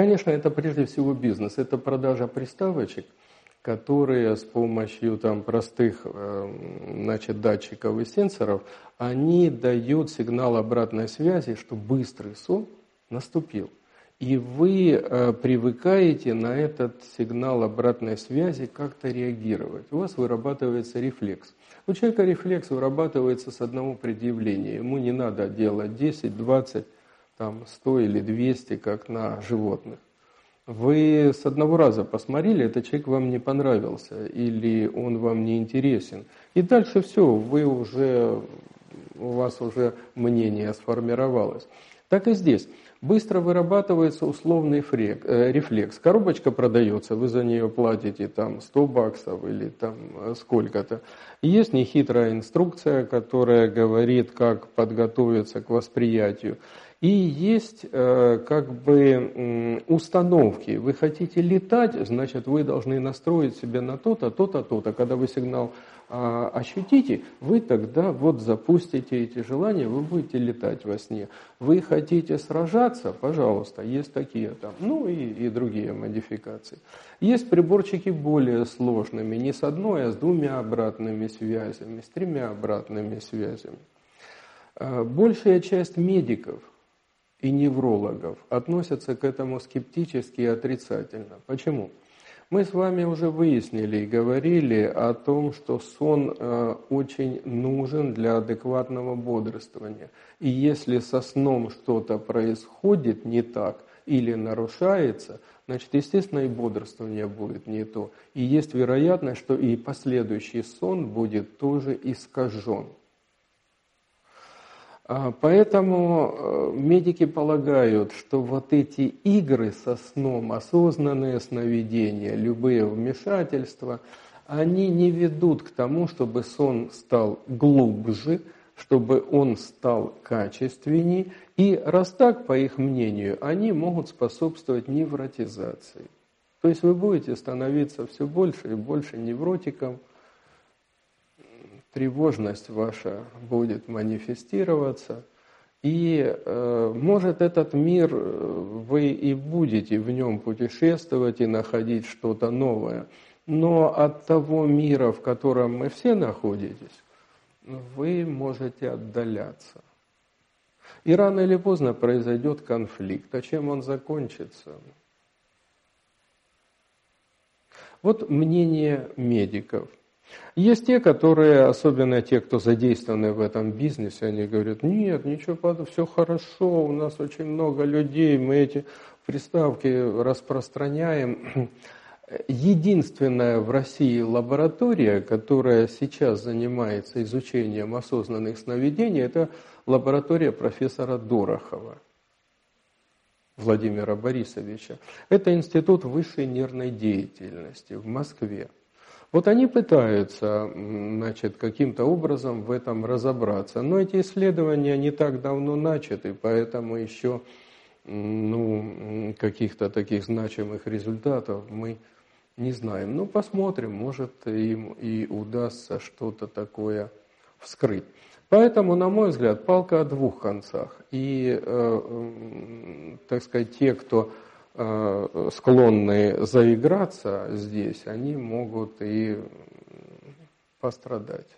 Конечно, это прежде всего бизнес. Это продажа приставочек, которые с помощью там, простых э, значит, датчиков и сенсоров, они дают сигнал обратной связи, что быстрый сон наступил. И вы э, привыкаете на этот сигнал обратной связи как-то реагировать. У вас вырабатывается рефлекс. У человека рефлекс вырабатывается с одного предъявления. Ему не надо делать 10, 20, там, 100 или 200, как на животных. Вы с одного раза посмотрели, этот человек вам не понравился или он вам не интересен. И дальше все, вы уже, у вас уже мнение сформировалось. Так и здесь. Быстро вырабатывается условный фрек, э, рефлекс. Коробочка продается, вы за нее платите там 100 баксов или там э, сколько-то. Есть нехитрая инструкция, которая говорит, как подготовиться к восприятию. И есть э, как бы установки. Вы хотите летать, значит, вы должны настроить себя на то-то, то-то, то-то. Когда вы сигнал э, ощутите, вы тогда вот запустите эти желания, вы будете летать во сне. Вы хотите сражаться, пожалуйста, есть такие там, ну и, и другие модификации. Есть приборчики более сложными, не с одной, а с двумя обратными связями, с тремя обратными связями. Э, большая часть медиков и неврологов относятся к этому скептически и отрицательно. Почему? Мы с вами уже выяснили и говорили о том, что сон э, очень нужен для адекватного бодрствования. И если со сном что-то происходит не так или нарушается, значит, естественно, и бодрствование будет не то. И есть вероятность, что и последующий сон будет тоже искажен. А, поэтому э, медики полагают, что вот эти игры со сном, осознанные сновидения, любые вмешательства, они не ведут к тому, чтобы сон стал глубже, чтобы он стал качественнее. И раз так, по их мнению, они могут способствовать невротизации. То есть вы будете становиться все больше и больше невротиком – тревожность ваша будет манифестироваться, и э, может этот мир, э, вы и будете в нем путешествовать и находить что-то новое, но от того мира, в котором мы все находитесь, вы можете отдаляться. И рано или поздно произойдет конфликт. А чем он закончится? Вот мнение медиков – есть те, которые, особенно те, кто задействованы в этом бизнесе, они говорят, нет, ничего, все хорошо, у нас очень много людей, мы эти приставки распространяем. Единственная в России лаборатория, которая сейчас занимается изучением осознанных сновидений, это лаборатория профессора Дорохова. Владимира Борисовича. Это Институт высшей нервной деятельности в Москве. Вот они пытаются, значит, каким-то образом в этом разобраться. Но эти исследования не так давно начаты, поэтому еще ну, каких-то таких значимых результатов мы не знаем. Ну, посмотрим, может им и удастся что-то такое вскрыть. Поэтому, на мой взгляд, палка о двух концах. И, э, так сказать, те, кто Э, Э, склонны заиграться здесь, они могут и пострадать.